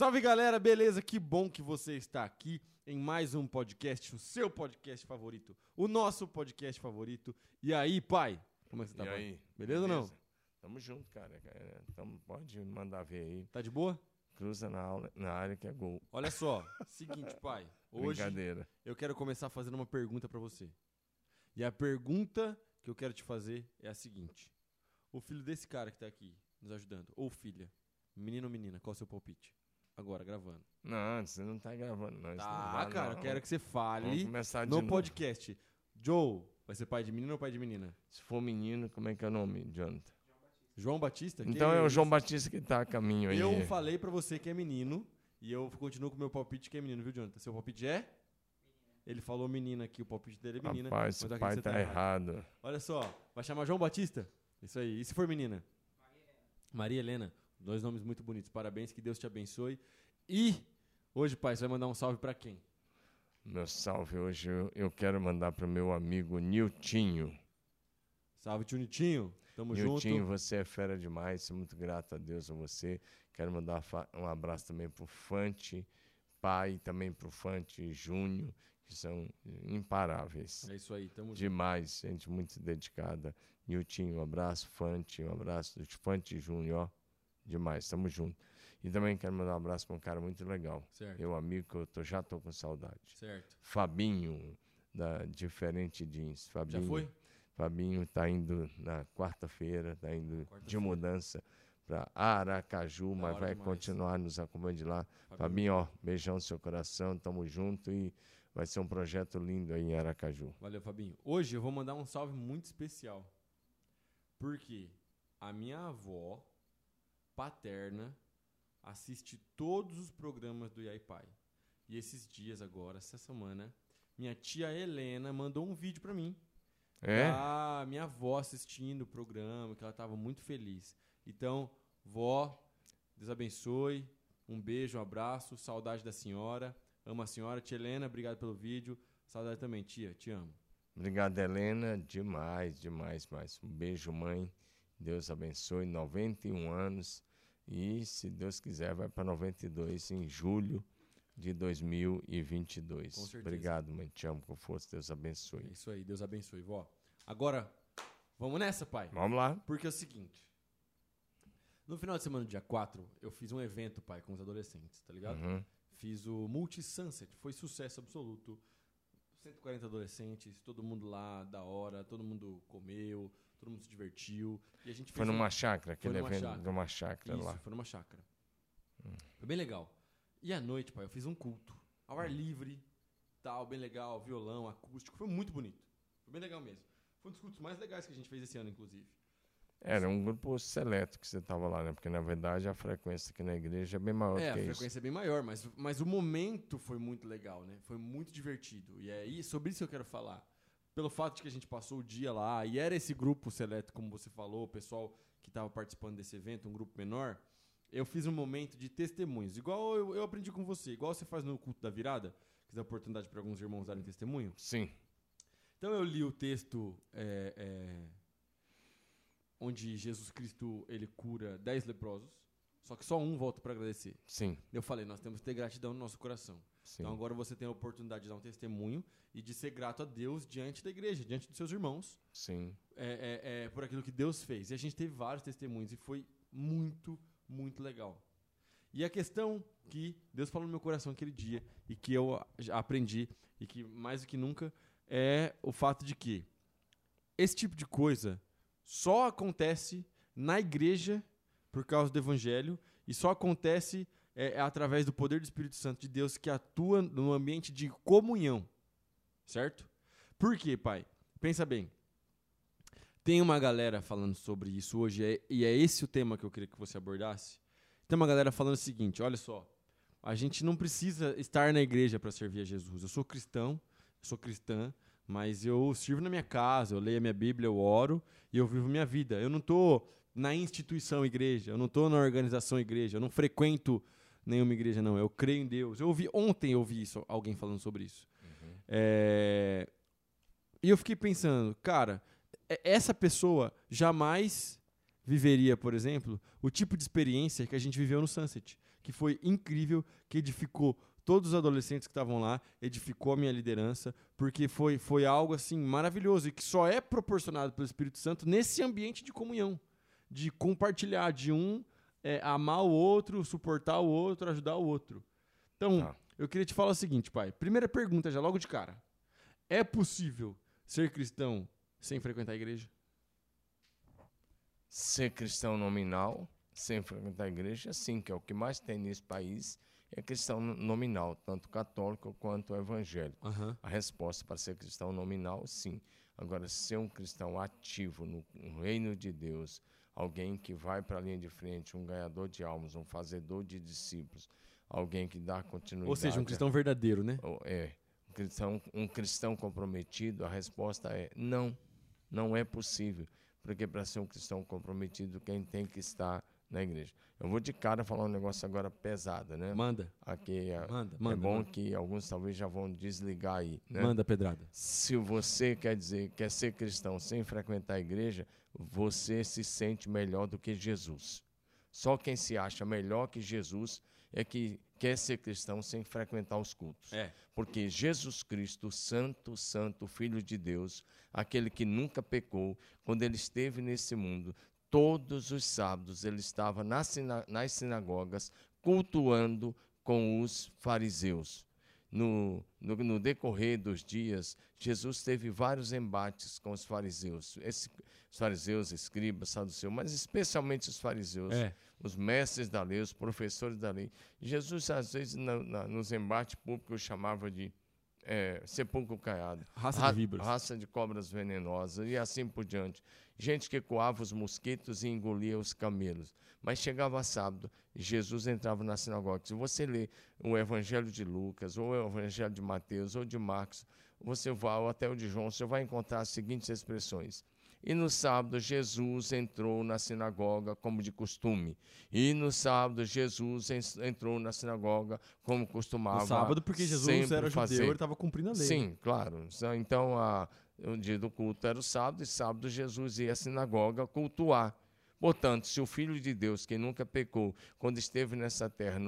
Salve galera, beleza? Que bom que você está aqui em mais um podcast, o seu podcast favorito, o nosso podcast favorito. E aí, pai? Como é que você tá, e pai? aí? Beleza ou não? Tamo junto, cara. É, Tamo, pode mandar ver aí. Tá de boa? Cruza na, aula, na área que é gol. Olha só, seguinte, pai. Hoje Brincadeira. eu quero começar fazendo uma pergunta pra você. E a pergunta que eu quero te fazer é a seguinte: O filho desse cara que tá aqui nos ajudando, ou filha, menino ou menina, qual é o seu palpite? Agora, gravando. Não, você não tá gravando, não. Não Tá, vai, cara, não. eu quero que você fale no novo. podcast. Joe, vai ser pai de menino ou pai de menina? Se for menino, como é que é o nome, Jonathan? João Batista? Então é o isso? João Batista que tá a caminho aí. Eu falei pra você que é menino e eu continuo com o meu palpite que é menino, viu, Jonathan? Seu palpite é? Ele falou menina aqui, o palpite dele é menina. Rapaz, esse mas aqui pai você tá errado. Olha só, vai chamar João Batista? Isso aí. E se for menina? Maria Helena. Dois nomes muito bonitos. Parabéns, que Deus te abençoe. E hoje, pai, você vai mandar um salve pra quem? Meu salve hoje eu, eu quero mandar pro meu amigo Niltinho. Salve, tio Nitinho. Tamo Niltinho, junto. você é fera demais. Sou muito grato a Deus a você. Quero mandar um abraço também pro Fante, pai, também pro Fante Júnior, que são imparáveis. É isso aí, tamo junto. Demais, gente muito dedicada. Niltinho, um abraço. Fante, um abraço. Fante Júnior, ó. Demais, tamo junto. E também quero mandar um abraço pra um cara muito legal. Certo, Meu amigo que eu tô, já tô com saudade. certo. Fabinho, da Diferente Jeans. Já Fabinho, foi? Fabinho tá indo na quarta-feira, tá indo de Quarta-feira. mudança para Aracaju, Da mas vai demais. continuar nos acompanhando de lá. Fabinho, ó, beijão no seu coração, tamo junto e vai ser um projeto lindo aí em Aracaju. Valeu, Fabinho. Hoje eu vou mandar um salve muito especial. Porque a minha avó paterna assiste todos os programas do Yaipai. E esses dias agora, essa semana, minha tia Helena mandou um vídeo pra mim. É? Minha avó assistindo o programa, que ela tava muito feliz. Então, vó, Deus abençoe. Um beijo, um abraço, saudade da senhora. Amo a senhora. Tia Helena, obrigado pelo vídeo. Saudade também, tia, te amo. Obrigado, Helena. Demais, demais, mais. Um beijo, mãe. Deus abençoe. 91 anos. E, se Deus quiser, vai para 92 em julho de 2022. Com certeza. Obrigado, mãe. Te amo com força. Deus É abençoe. isso aí, Deus abençoe, vó. Agora, vamos nessa, pai. Vamos lá. Porque é o seguinte. No final de semana, dia 4, eu fiz um evento, pai, com os adolescentes, tá ligado? Uhum. Fiz o Multi Sunset, foi sucesso absoluto. 140 adolescentes, todo mundo lá, da hora, todo mundo comeu, todo mundo se divertiu. E a gente Foi fez um- numa chácara, aquele numa evento chácara. de uma chácara Isso, lá. foi numa chácara. Foi bem legal. E à noite, pai, eu fiz um culto. Ao ar livre, tal, bem legal, violão, acústico. Foi muito bonito. Foi bem legal mesmo. Foi um dos cultos mais legais que a gente fez esse ano, inclusive. Era um grupo seleto que você estava lá, né? Porque na verdade a frequência aqui na igreja é bem maior É, a do que frequência é bem maior, mas, mas o momento foi muito legal, né? Foi muito divertido. E é aí, sobre isso que eu quero falar. Pelo fato de que a gente passou o dia lá, e era esse grupo seleto, como você falou, o pessoal que estava participando desse evento, um grupo menor, eu fiz um momento de testemunhos. Igual eu, eu aprendi com você, igual você faz no culto da virada, que dá oportunidade para alguns irmãos darem testemunho. Sim. Então eu li o texto é, é, onde Jesus Cristo ele cura dez leprosos, só que só um volta para agradecer. Sim. Eu falei, nós temos que ter gratidão no nosso coração. Sim. Então agora você tem a oportunidade de dar um testemunho e de ser grato a Deus diante da igreja, diante dos seus irmãos, Sim. é, é, é, por aquilo que Deus fez. E a gente teve vários testemunhos e foi muito, muito legal. E a questão que Deus falou no meu coração aquele dia e que eu aprendi e que mais do que nunca é o fato de que esse tipo de coisa só acontece na igreja por causa do evangelho e só acontece é, é através do poder do Espírito Santo de Deus que atua no ambiente de comunhão. Certo? Por quê, pai? Pensa bem. Tem uma galera falando sobre isso hoje, é- e é esse o tema que eu queria que você abordasse. Tem uma galera falando o seguinte: olha só, a gente não precisa estar na igreja para servir a Jesus. Eu sou cristão, sou cristã, mas eu sirvo na minha casa, eu leio a minha Bíblia, eu oro e eu vivo minha vida. Eu não estou na instituição igreja, eu não estou na organização igreja, eu não frequento nenhuma igreja, não. Eu creio em Deus. Eu ouvi ontem, eu ouvi isso, alguém falando sobre isso. É, E eu fiquei pensando, cara, é- essa pessoa jamais viveria, por exemplo, o tipo de experiência que a gente viveu no Sunset. Que que foi incrível, que edificou todos os adolescentes que estavam lá, edificou a minha liderança, porque foi, foi algo assim maravilhoso e que só é proporcionado pelo Espírito Santo nesse ambiente de comunhão, de compartilhar, de um é, amar o outro, suportar o outro, ajudar o outro. Então, Tá. eu queria te falar o seguinte, pai. Primeira pergunta, já logo de cara. É possível ser cristão sem frequentar a igreja? Ser cristão nominal, sem frequentar a igreja, sim, que é o que mais tem nesse país, é cristão nominal, tanto católico quanto evangélico. Aham. A resposta para ser cristão nominal, sim. Agora, ser um cristão ativo no reino de Deus, alguém que vai para a linha de frente, um ganhador de almas, um fazedor de discípulos, alguém que dá continuidade. Ou seja, um cristão verdadeiro, né? É, um cristão, um cristão comprometido, a resposta é não, não é possível. Porque para ser um cristão comprometido, quem tem que estar na igreja. Eu vou de cara falar um negócio agora pesado, né? Manda, Aqui é, manda, é manda. bom manda. que alguns talvez já vão desligar aí, né? Manda pedrada. Se você quer dizer quer ser cristão sem frequentar a igreja, você se sente melhor do que Jesus. Só quem se acha melhor que Jesus é que quer ser cristão sem frequentar os cultos. É. Porque Jesus Cristo, Santo, Santo, Filho de Deus, aquele que nunca pecou, quando ele esteve nesse mundo, todos os sábados ele estava nas, sina- nas sinagogas cultuando com os fariseus. No, no, no decorrer dos dias, Jesus teve vários embates com os fariseus. Esse- os fariseus, escribas, saduceus, mas especialmente os fariseus É. os mestres da lei, os professores da lei. Jesus, às vezes, na- na- nos embates públicos, chamava de é, sepulcro caiado. Raça Ra- de. Raça de cobras venenosas e assim por diante. Gente que coava os mosquitos e engolia os camelos. Mas chegava sábado, Jesus entrava na sinagoga. Se você lê o Evangelho de Lucas, ou o Evangelho de Mateus, ou de Marcos, você vai, ou até o de João, você vai encontrar as seguintes expressões. E no sábado, Jesus entrou na sinagoga como de costume. E no sábado, Jesus en- entrou na sinagoga como costumava. No sábado, porque Jesus era fazer. judeu, ele estava cumprindo a lei. Sim, claro. Então, a, o dia do culto era o sábado, e sábado Jesus ia à sinagoga cultuar. Portanto, se o Filho de Deus, que nunca pecou, quando esteve nessa terra,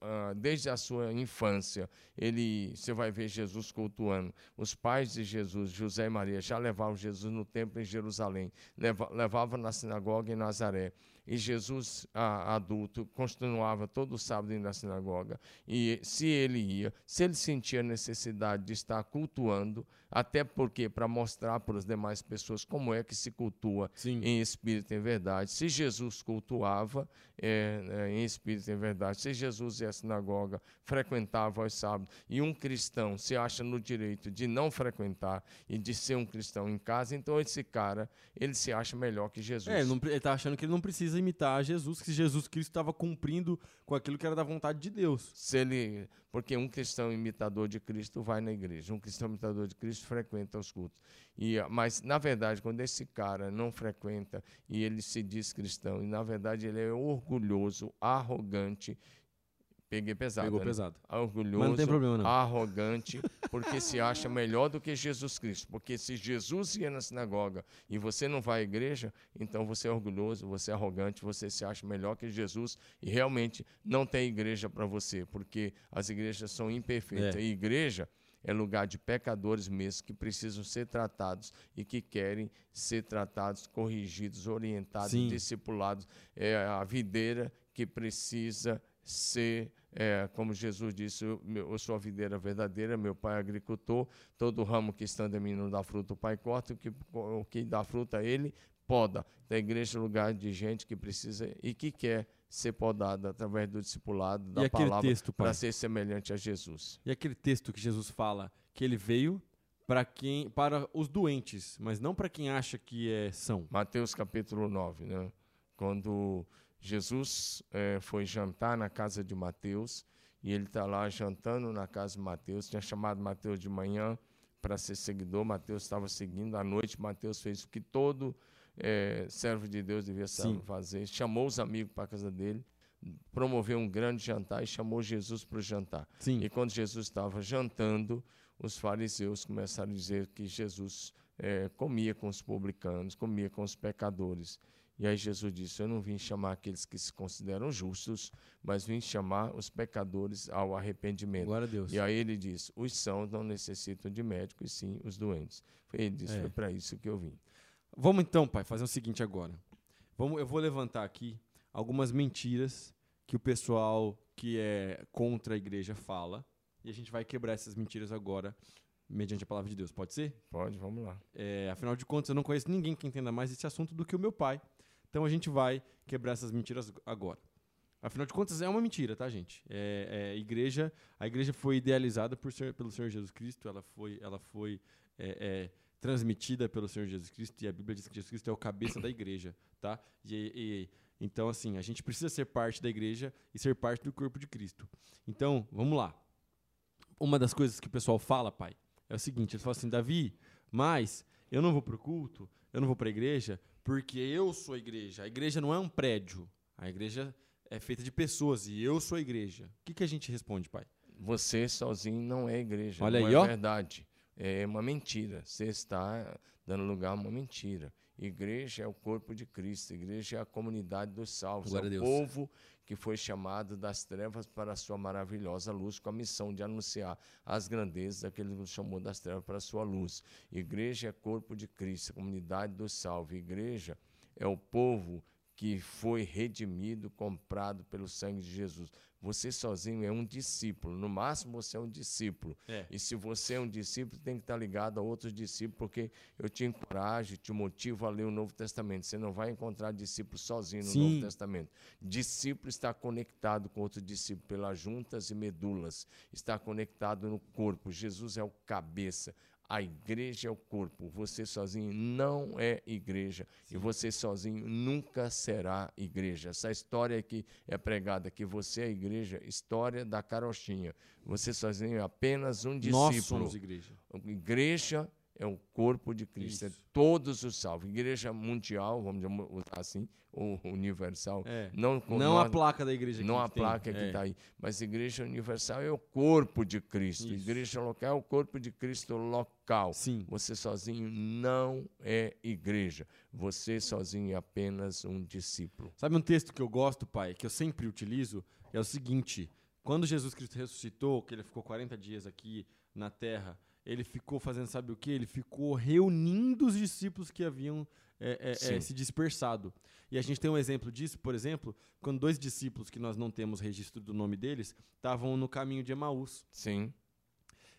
ah, desde a sua infância, ele, você vai ver Jesus cultuando. Os pais de Jesus, José e Maria, já levavam Jesus no templo em Jerusalém, leva, levavam na sinagoga em Nazaré. E Jesus, a- adulto, continuava todo sábado indo na sinagoga. E se ele ia, se ele sentia necessidade de estar cultuando, até porque para mostrar para as demais pessoas como é que se cultua Sim. em espírito e em verdade. Se Jesus cultuava é, é, em espírito e em verdade, se Jesus ia à sinagoga, frequentava aos sábados, e um cristão se acha no direito de não frequentar e de ser um cristão em casa, então esse cara, ele se acha melhor que Jesus. É, ele, não pre- ele tá achando que ele não precisa imitar Jesus, que Jesus Cristo estava cumprindo com aquilo que era da vontade de Deus. Se ele, porque um cristão imitador de Cristo vai na igreja, um cristão imitador de Cristo frequenta os cultos. E, mas, na verdade, quando esse cara não frequenta e ele se diz cristão, e na verdade ele é orgulhoso, arrogante, peguei pesado. Pegou né? pesado. Orgulhoso, Mas não tem problema, não. arrogante, porque se acha melhor do que Jesus Cristo. Porque se Jesus ia na sinagoga e você não vai à igreja, então você é orgulhoso, você é arrogante, você se acha melhor que Jesus e realmente não tem igreja para você, porque as igrejas são imperfeitas. É. E igreja é lugar de pecadores mesmo que precisam ser tratados e que querem ser tratados, corrigidos, orientados, Sim. discipulados. É a videira que precisa ser, é, como Jesus disse, eu, sou a videira verdadeira, meu pai é agricultor, todo ramo que estando em mim não dá fruto, o pai corta, o que, o que dá fruta ele poda. Da igreja é lugar de gente que precisa e que quer ser podada através do discipulado, da palavra, para ser semelhante a Jesus. E aquele texto que Jesus fala que ele veio para quem para os doentes, mas não para quem acha que é são. Mateus capítulo 9, né? quando Jesus eh, foi jantar na casa de Mateus, e ele está lá jantando na casa de Mateus, tinha chamado Mateus de manhã para ser seguidor, Mateus estava seguindo, à noite Mateus fez o que todo eh, servo de Deus devia Sim. fazer, chamou os amigos para a casa dele, promoveu um grande jantar e chamou Jesus para o jantar. Sim. E quando Jesus estava jantando, os fariseus começaram a dizer que Jesus eh, comia com os publicanos, comia com os pecadores. E aí Jesus disse: Eu não vim chamar aqueles que se consideram justos, mas vim chamar os pecadores ao arrependimento. Glória a Deus. E aí ele diz: Os sãos não necessitam de médico, e sim os doentes. Ele disse: É. Foi para isso que eu vim. Vamos então, pai, fazer o seguinte agora. Vamos, eu vou levantar aqui algumas mentiras que o pessoal que é contra a igreja fala. E a gente vai quebrar essas mentiras agora, mediante a palavra de Deus. Pode ser? Pode, vamos lá. É, afinal de contas, eu não conheço ninguém que entenda mais esse assunto do que o meu pai. Então a gente vai quebrar essas mentiras agora. Afinal de contas, é uma mentira, tá, gente? É, é, igreja, a igreja foi idealizada por Senhor- pelo Senhor Jesus Cristo, ela foi, ela foi é, é, transmitida pelo Senhor Jesus Cristo, e a Bíblia diz que Jesus Cristo é o cabeça da igreja, tá? E, e- então, assim, a gente precisa ser parte da igreja e ser parte do corpo de Cristo. Então, vamos lá. Uma das coisas que o pessoal fala, pai, é o seguinte: eles falam assim, Davi, mas eu não vou pro culto, eu não vou pra igreja, porque eu sou a igreja. A igreja não é um prédio. A igreja é feita de pessoas e eu sou a igreja. O que, que a gente responde, pai? Você sozinho não é igreja. Olha não aí, é ó. verdade. É uma mentira. Você está dando lugar a uma mentira. Igreja é o corpo de Cristo. Igreja é a comunidade dos salvos. Glória é o povo que foi chamado das trevas para a sua maravilhosa luz, com a missão de anunciar as grandezas daquele que nos chamou das trevas para a sua luz. Igreja é corpo de Cristo, comunidade dos salvos. Igreja é o povo que foi redimido, comprado pelo sangue de Jesus. Você sozinho é um discípulo, no máximo você é um discípulo. É. E se você é um discípulo, tem que estar ligado a outros discípulos, porque eu te encorajo, te motivo a ler o Novo Testamento. Você não vai encontrar discípulo sozinho no Sim. Novo Testamento. Discípulo está conectado com outro discípulo pelas juntas e medulas, está conectado no corpo. Jesus é o cabeça. A igreja é o corpo. Você sozinho não é igreja. E você sozinho nunca será igreja. Essa história que é pregada que você é igreja, história da carochinha. Você sozinho é apenas um discípulo. Nós somos igreja. Igreja é o corpo de Cristo, é Isso. todos os salvos. Igreja mundial, vamos usar assim, ou universal. É. Não, com Não a placa da igreja não que a tem. placa que É. está aí. Mas igreja universal é o corpo de Cristo. Isso. Igreja local é o corpo de Cristo local. Sim. Você sozinho não é igreja. Você sozinho é apenas um discípulo. Sabe um texto que eu gosto, pai, que eu sempre utilizo? É o seguinte: quando Jesus Cristo ressuscitou, que ele ficou 40 dias aqui na terra, ele ficou fazendo, sabe o que? Ele ficou reunindo os discípulos que haviam é, é, é, se dispersado. E a gente tem um exemplo disso, por exemplo, quando dois discípulos que nós não temos registro do nome deles estavam no caminho de Emaús. Sim,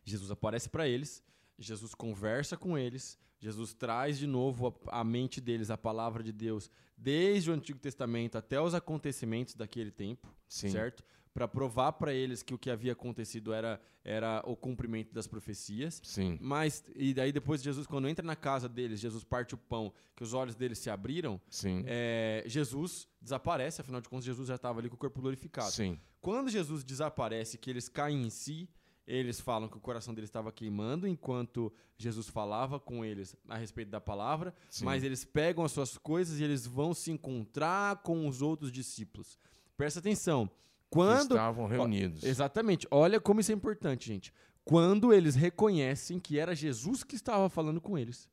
Jesus aparece para eles, Jesus conversa com eles, Jesus traz de novo a mente deles a palavra de Deus, desde o Antigo Testamento até os acontecimentos daquele tempo, sim. certo? Para provar para eles que o que havia acontecido era, era o cumprimento das profecias. Sim, Mas, e daí depois Jesus, quando entra na casa deles, Jesus parte o pão, que os olhos deles se abriram, sim, é, Jesus desaparece, afinal de contas, Jesus já estava ali com o corpo glorificado. sim. Quando Jesus desaparece, que eles caem em si, eles falam que o coração deles estava queimando enquanto Jesus falava com eles a respeito da palavra, Sim. mas eles pegam as suas coisas e eles vão se encontrar com os outros discípulos. Presta atenção. Quando estavam reunidos. Exatamente. Olha como isso é importante, gente. Quando eles reconhecem que era Jesus que estava falando com eles,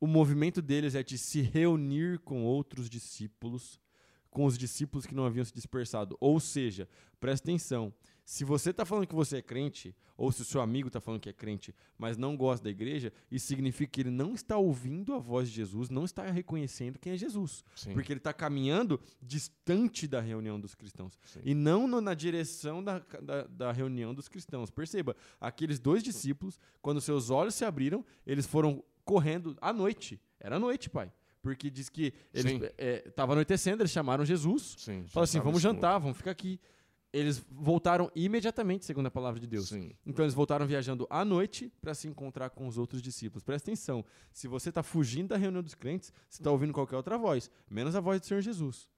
o movimento deles é de se reunir com outros discípulos, com os discípulos que não haviam se dispersado. Ou seja, presta atenção. Se você está falando que você é crente, ou se o seu amigo está falando que é crente, mas não gosta da igreja, isso significa que ele não está ouvindo a voz de Jesus, não está reconhecendo quem é Jesus. Sim. Porque ele está caminhando distante da reunião dos cristãos. Sim. E não no- na direção da, da, da reunião dos cristãos. Perceba, aqueles dois discípulos, quando seus olhos se abriram, eles foram correndo à noite. Era noite, pai. Porque diz que estava anoitecendo, eles chamaram Jesus. Sim, Falaram assim: vamos jantar, vamos ficar aqui. Eles voltaram imediatamente, segundo a palavra de Deus. Sim, Então eles voltaram viajando à noite para se encontrar com os outros discípulos. Presta atenção: se você está fugindo da reunião dos crentes, você está ouvindo qualquer outra voz, menos a voz do Senhor Jesus.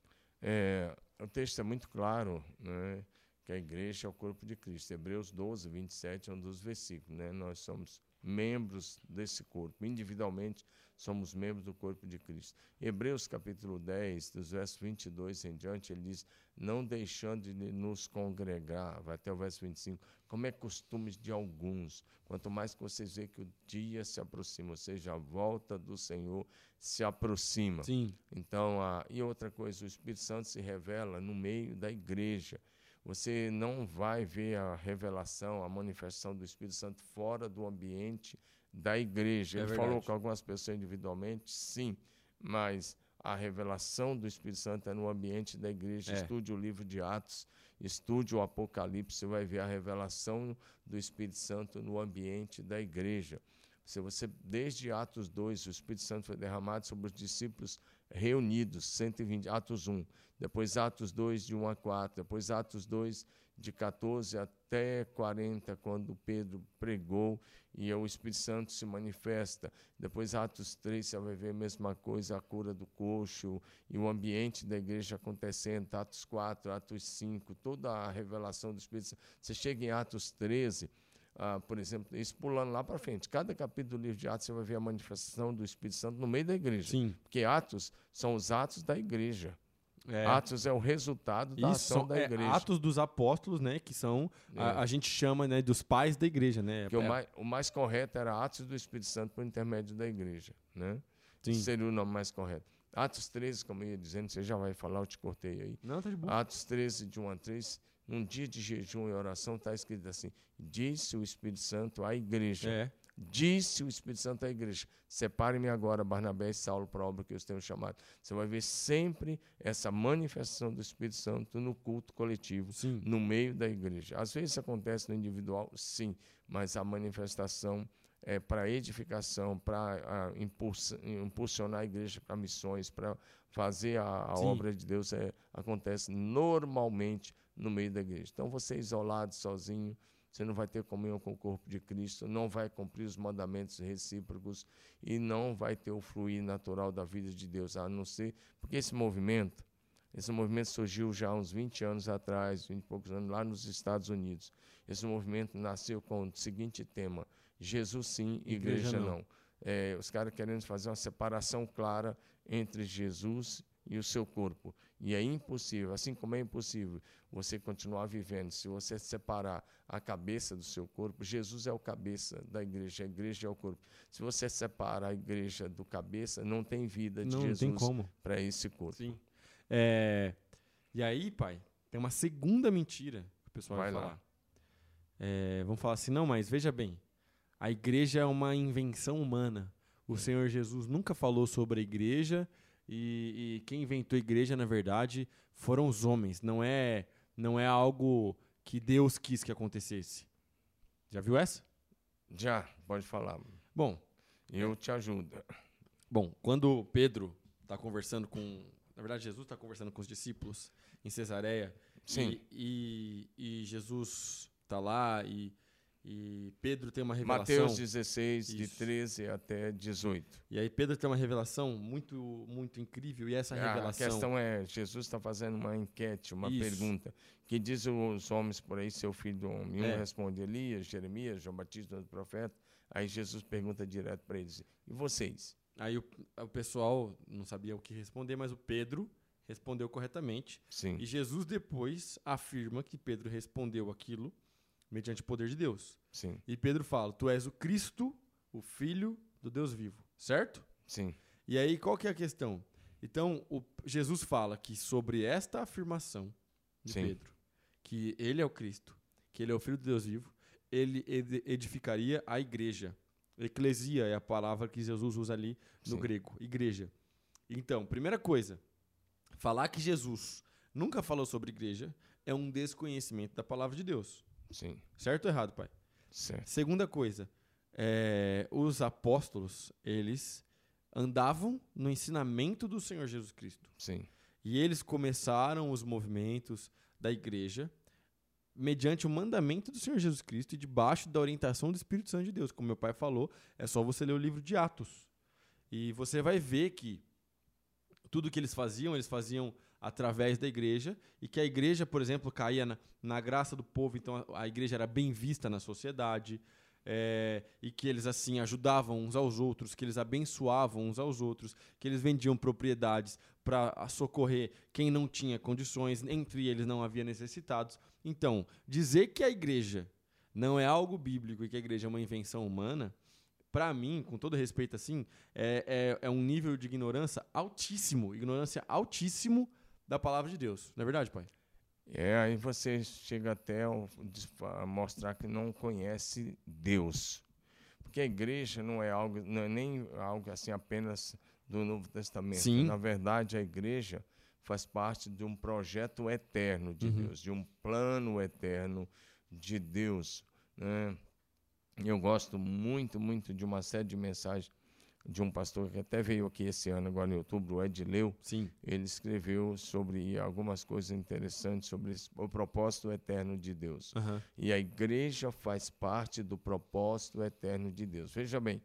É, o texto é muito claro, né, que a igreja é o corpo de Cristo. Hebreus 12, 27 é um dos versículos. Né? Nós somos membros desse corpo. Individualmente, somos membros do corpo de Cristo. Hebreus capítulo 10, dos versos 22 em diante, ele diz: Não deixando de nos congregar, vai até o verso 25, como é costume de alguns. Quanto mais que vocês veem que o dia se aproxima, ou seja, a volta do Senhor se aproxima. Sim. Então, a, e outra coisa, o Espírito Santo se revela no meio da igreja. Você não vai ver a revelação, a manifestação do Espírito Santo fora do ambiente da igreja. É Ele verdade. falou com algumas pessoas individualmente, sim, mas a revelação do Espírito Santo é no ambiente da igreja. É. Estude o livro de Atos, estude o Apocalipse, você vai ver a revelação do Espírito Santo no ambiente da igreja. Se você, desde Atos 2, o Espírito Santo foi derramado sobre os discípulos reunidos, 120, Atos 1, depois Atos 2, de 1 a 4, depois Atos 2, de 14 até 40, quando Pedro pregou e o Espírito Santo se manifesta. Depois, Atos 3, você vai ver a mesma coisa, a cura do coxo e o ambiente da igreja acontecendo. Atos 4, Atos 5, toda a revelação do Espírito Santo. Você chega em Atos 13, ah, por exemplo, isso pulando lá para frente. Cada capítulo do livro de Atos você vai ver a manifestação do Espírito Santo no meio da igreja. Sim. Porque Atos são os atos da igreja. É. Atos é o resultado da Isso ação da é, igreja. Atos dos Apóstolos, né? Que são, É. a, a gente chama né, dos pais da igreja, né? Porque o, É, mais, o mais correto era Atos do Espírito Santo por intermédio da igreja. Né? Sim. Seria o nome mais correto. Atos 13, como eu ia dizendo, você já vai falar, eu te cortei aí. Não, tá de boa. Atos 13, de 1 a 3, num dia de jejum e oração, está escrito assim: Disse o Espírito Santo à igreja. É. Disse o Espírito Santo à igreja: Separe-me agora, Barnabé e Saulo, para a obra que eu tenho chamado. Você vai ver sempre essa manifestação do Espírito Santo no culto coletivo Sim. no meio da igreja. Às vezes acontece no individual, sim, mas a manifestação é para edificação, para impulsionar a igreja para missões, para fazer a, a obra de Deus, é, acontece normalmente no meio da igreja. Então você é isolado, sozinho, você não vai ter comunhão com o corpo de Cristo, não vai cumprir os mandamentos recíprocos e não vai ter o fluir natural da vida de Deus, a não ser porque esse movimento esse movimento surgiu já há uns 20 anos atrás, 20 e poucos anos, lá nos Estados Unidos. Esse movimento nasceu com o seguinte tema: Jesus sim, igreja, Igreja não. não. É, os caras querendo fazer uma separação clara entre Jesus e o seu corpo. E é impossível, assim como é impossível você continuar vivendo, se você separar a cabeça do seu corpo, Jesus é o cabeça da igreja, a igreja é o corpo. Se você separa a igreja do cabeça, não tem vida de Não, Jesus para esse corpo. Sim. É, e aí, pai, tem uma segunda mentira que o pessoal vai, Vai falar. É, vão falar assim, não, mas veja bem, a igreja é uma invenção humana. O Senhor Jesus nunca falou sobre a igreja e, e quem inventou a igreja, na verdade, foram os homens. Não é, não é algo que Deus quis que acontecesse. Já viu essa? Já, pode falar. Bom, Eu te ajudo. Bom, quando Pedro está conversando com. Na verdade, Jesus está conversando com os discípulos em Cesareia. Sim. E, e, e Jesus está lá e, e Pedro tem uma revelação. Mateus 16, de Isso. 13 até 18. E aí Pedro tem uma revelação muito, muito incrível. E essa A revelação. questão é, Jesus está fazendo uma enquete, uma Isso. pergunta. Que diz os homens por aí, seu filho do homem? Um É. responde Elias, Jeremias, João Batista, outro profeta. Aí Jesus pergunta direto para eles, e vocês? Aí o, o pessoal não sabia o que responder, mas o Pedro respondeu corretamente. Sim, E Jesus depois afirma que Pedro respondeu aquilo mediante o poder de Deus. sim, E Pedro fala: Tu és o Cristo, o Filho do Deus vivo. Certo? sim, E aí, qual que é a questão? Então, o- Jesus fala que sobre esta afirmação de Sim. Pedro, que ele é o Cristo, que ele é o Filho do Deus vivo, ele ed- edificaria a igreja. Eclesia é a palavra que Jesus usa ali no Sim. grego, igreja. Então, primeira coisa, falar que Jesus nunca falou sobre igreja é um desconhecimento da palavra de Deus. Sim, Certo ou errado, pai? certo. Segunda coisa, é, os apóstolos, eles andavam no ensinamento do Senhor Jesus Cristo. Sim, E eles começaram os movimentos da igreja mediante o mandamento do Senhor Jesus Cristo e debaixo da orientação do Espírito Santo de Deus. Como meu pai falou, é só você ler o livro de Atos. E você vai ver que tudo que eles faziam, eles faziam através da igreja, e que a igreja, por exemplo, caía na, na graça do povo, então a, a igreja era bem vista na sociedade. é, e que eles assim ajudavam uns aos outros, que eles abençoavam uns aos outros, que eles vendiam propriedades para socorrer quem não tinha condições, entre eles não havia necessitados. Então, dizer que a igreja não é algo bíblico e que a igreja é uma invenção humana, para mim, com todo respeito assim, é, é, é, um nível de ignorância altíssimo, ignorância altíssimo da palavra de Deus. Não é verdade, pai? É, aí você chega até a mostrar que não conhece Deus. Porque a igreja não é algo, não é nem algo assim apenas do Novo Testamento. Sim. Na verdade, a igreja faz parte de um projeto eterno de Uhum. Deus, de um plano eterno de Deus. Né? Eu gosto muito, muito de uma série de mensagens de um pastor que até veio aqui esse ano, agora em outubro, o Ed Leu. Sim. Ele escreveu sobre algumas coisas interessantes sobre o propósito eterno de Deus. Aham. E a igreja faz parte do propósito eterno de Deus. Veja bem,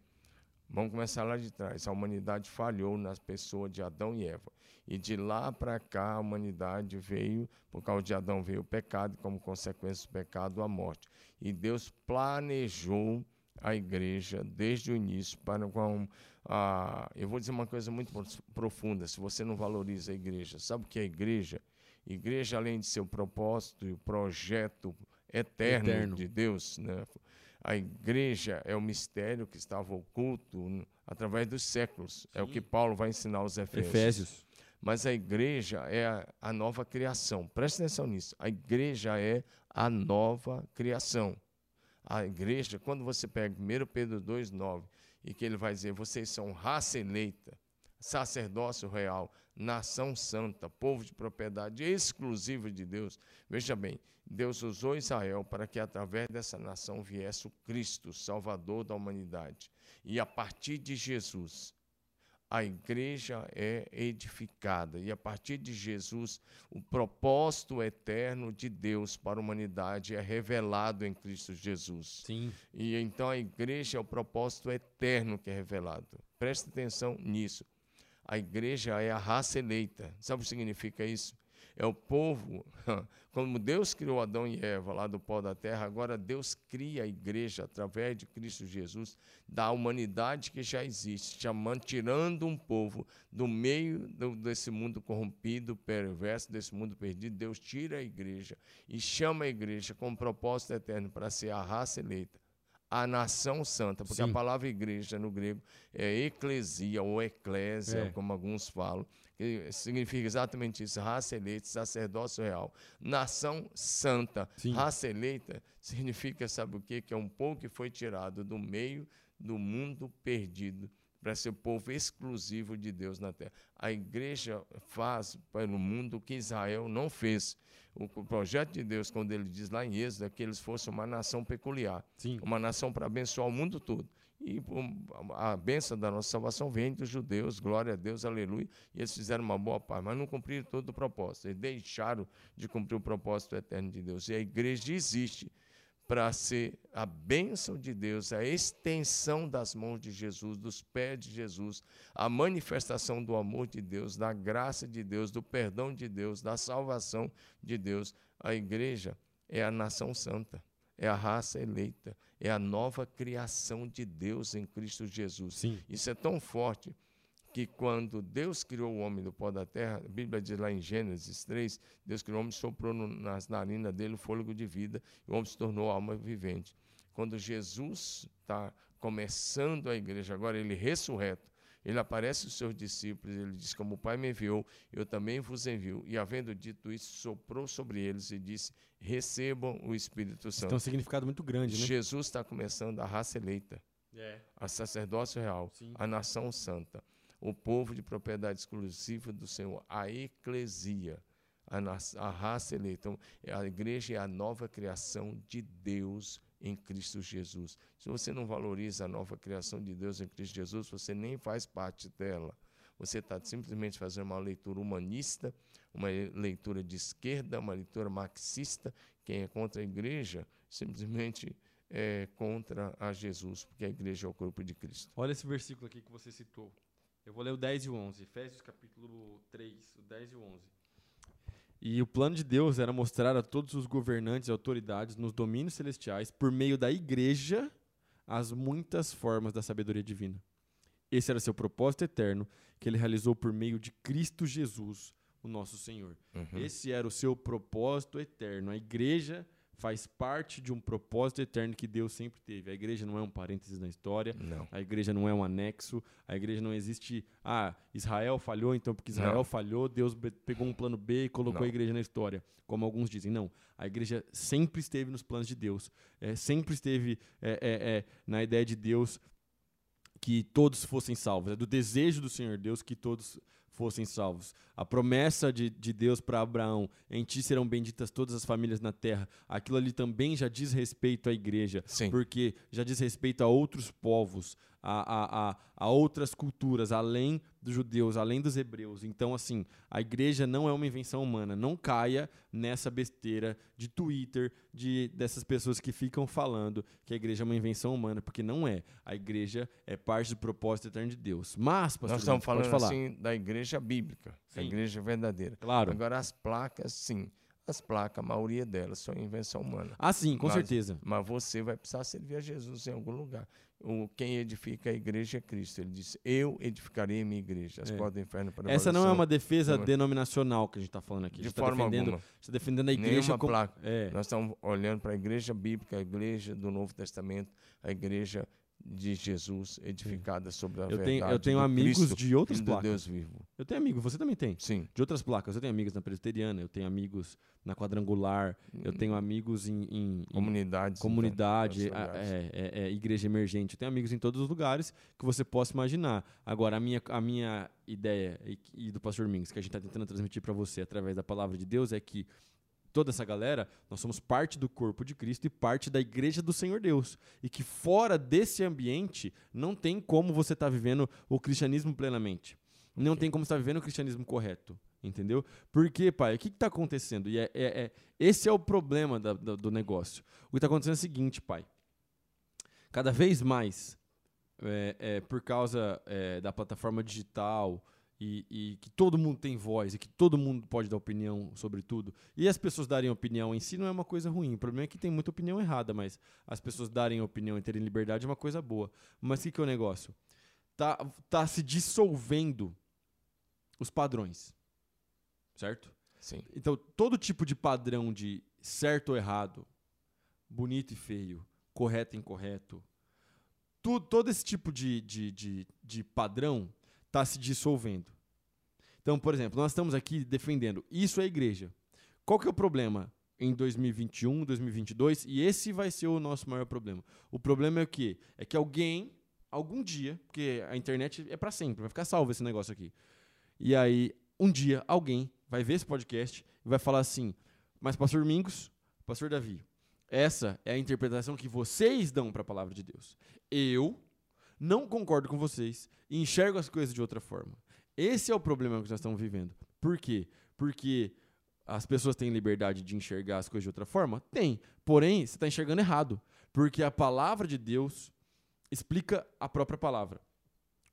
vamos começar lá de trás. A humanidade falhou nas pessoas de Adão e Eva. E de lá para cá a humanidade veio, por causa de Adão veio o pecado, e como consequência do pecado, a morte. E Deus planejou a igreja desde o início para com a, eu vou dizer uma coisa muito pro- profunda, se você não valoriza a igreja, sabe o que é igreja? Igreja além de seu propósito e o projeto eterno, Eterno. de Deus, né? A igreja é o mistério que estava oculto através dos séculos. É o Sim. que Paulo vai ensinar aos Efésios. Efésios. Mas a igreja é a, a nova criação. Preste atenção nisso. A igreja é a nova criação. A igreja, quando você pega 1 Pedro 2,9, e que ele vai dizer: vocês são raça eleita, sacerdócio real, nação santa, povo de propriedade exclusiva de Deus. Veja bem, Deus usou Israel para que através dessa nação viesse o Cristo, Salvador da humanidade. E a partir de Jesus, a igreja é edificada e a partir de Jesus o propósito eterno de Deus para a humanidade é revelado em Cristo Jesus. Sim. E então a igreja é o propósito eterno que é revelado. Preste atenção nisso. A igreja é a raça eleita. Sabe o que significa isso? É o povo, como Deus criou Adão e Eva lá do pó da terra, agora Deus cria a igreja através de Cristo Jesus, da humanidade que já existe, chamando, tirando um povo do meio do- desse mundo corrompido, perverso, desse mundo perdido. Deus tira a igreja e chama a igreja com um propósito eterno para ser a raça eleita a nação santa, porque Sim. a palavra igreja no grego é eclesia ou eclésia, É. como alguns falam, que significa exatamente isso, raça eleita, sacerdócio real. Nação santa, Sim. raça eleita significa, sabe o quê? Que é um povo que foi tirado do meio do mundo perdido para ser o povo exclusivo de Deus na terra. A igreja faz para o mundo o que Israel não fez. O o projeto de Deus, quando ele diz lá em Êxodo, é que eles fossem uma nação peculiar Sim. uma nação para abençoar o mundo todo. E a bênção da nossa salvação vem dos judeus, glória a Deus, aleluia. E eles fizeram uma boa parte, mas não cumpriram todo o propósito. Eles deixaram de cumprir o propósito eterno de Deus. E a igreja existe para ser a bênção de Deus, a extensão das mãos de Jesus, dos pés de Jesus, a manifestação do amor de Deus, da graça de Deus, do perdão de Deus, da salvação de Deus. A igreja é a nação santa, é a raça eleita, é a nova criação de Deus em Cristo Jesus. Sim. Isso é tão forte que quando Deus criou o homem do pó da terra, a Bíblia diz lá em Gênesis 3, Deus criou o homem, soprou no, nas narinas dele o fôlego de vida, e o homem se tornou alma vivente. Quando Jesus está começando a igreja, agora ele ressurreto, ele aparece aos seus discípulos, ele diz, como o Pai me enviou, eu também vos envio. E havendo dito isso, soprou sobre eles e disse, recebam o Espírito Santo. Tem um significado muito grande, né? Jesus está começando a raça eleita É. a sacerdócio real, Sim. a nação santa, o povo de propriedade exclusiva do Senhor, a eclesia, a, a raça eleita. Então, é a igreja é a nova criação de Deus em Cristo Jesus. Se você não valoriza a nova criação de Deus em Cristo Jesus, você nem faz parte dela. Você está simplesmente fazendo uma leitura humanista, uma leitura de esquerda, uma leitura marxista. Quem é contra a igreja simplesmente é contra a Jesus, porque a igreja é o corpo de Cristo. Olha esse versículo aqui que você citou. Eu vou ler o 10 e o 11. Efésios capítulo 3, o 10 e o 11. E o plano de Deus era mostrar a todos os governantes e autoridades nos domínios celestiais, por meio da igreja, as muitas formas da sabedoria divina. Esse era seu propósito eterno que ele realizou por meio de Cristo Jesus, o nosso Senhor. Uhum. Esse era o seu propósito eterno. A igreja faz parte de um propósito eterno que Deus sempre teve. A igreja não é um parênteses na história, Não. a igreja não é um anexo, a igreja não existe. Ah, Israel falhou, então porque Israel Não. falhou, Deus pegou um plano B e colocou Não. a igreja na história, como alguns dizem. Não, a igreja sempre esteve nos planos de Deus, é, sempre esteve é, é, é, na ideia de Deus que todos fossem salvos, é do desejo do Senhor Deus que todos fossem salvos. A promessa de, de Deus para Abraão, em ti serão benditas todas as famílias na terra, aquilo ali também já diz respeito à igreja, Sim. porque já diz respeito a outros povos, a, a, a, outras culturas, além dos judeus, além dos hebreus. Então, assim, a igreja não é uma invenção humana. Não caia nessa besteira de Twitter, de dessas pessoas que ficam falando que a igreja é uma invenção humana, porque não é. A igreja é parte do propósito eterno de Deus. Mas, pastor, Nós estamos falando assim da igreja bíblica, da Sim. igreja verdadeira. Claro. Agora, as placas, sim. As placas, a maioria delas são invenção humana. Ah, sim, com Mas- certeza. Mas você vai precisar servir a Jesus em algum lugar. O, quem edifica a igreja é Cristo. Ele disse: Eu edificarei a minha igreja. As É. portas do inferno para Essa não é uma defesa Não é. denominacional que a gente está falando aqui. De tá forma defendendo, alguma. Está defendendo a igreja Nenhuma como... placa. É. Nós estamos olhando para a igreja bíblica, a igreja do Novo Testamento, a igreja de Jesus, edificada sobre a Eu verdade. tenho, eu tenho amigos Cristo, de outras placas. Deus vivo. Eu tenho amigos, você também tem. Sim. De outras placas. Eu tenho amigos na presbiteriana, eu tenho amigos na quadrangular, eu tenho amigos em, em- em Comunidades. comunidade, então, os lugares. é, é- é igreja emergente. Eu tenho amigos em todos os lugares que você possa imaginar. Agora, a minha, a minha ideia e, e do pastor Mings, que a gente está tentando transmitir para você através da palavra de Deus, é que toda essa galera, nós somos parte do corpo de Cristo e parte da igreja do Senhor Deus. E que fora desse ambiente, não tem como você estar vivendo o cristianismo plenamente. Não tem como estar vivendo o cristianismo correto. Entendeu? Porque, pai, o que está acontecendo? E é, é- é- esse é o problema da- da- do negócio. O que está acontecendo é o seguinte, pai. Cada vez mais, é, é, por causa é, da plataforma digital e, e que todo mundo tem voz e que todo mundo pode dar opinião sobre tudo, e as pessoas darem opinião em si não é uma coisa ruim. O problema é que tem muita opinião errada, mas as pessoas darem opinião e terem liberdade é uma coisa boa. Mas o que, que é o negócio? Tá, tá se dissolvendo os padrões. Certo? Sim. Então, todo tipo de padrão de certo ou errado, bonito e feio, correto e incorreto, tu, todo esse tipo de, de, de, de padrão está se dissolvendo. Então, por exemplo, nós estamos aqui defendendo isso é igreja. Qual que é o problema em 2021, 2022? E esse vai ser o nosso maior problema. O problema é o quê? É que alguém, algum dia, porque a internet é para sempre, vai ficar salvo esse negócio aqui. E aí, um dia, alguém vai ver esse podcast e vai falar assim: Mas, Pastor Domingos, Pastor Davi, essa é a interpretação que vocês dão para a palavra de Deus. Eu não concordo com vocês e enxergo as coisas de outra forma. Esse é o problema que nós estamos vivendo. Por quê? Porque as pessoas têm liberdade de enxergar as coisas de outra forma? Tem. Porém, você está enxergando errado. Porque a palavra de Deus explica a própria palavra.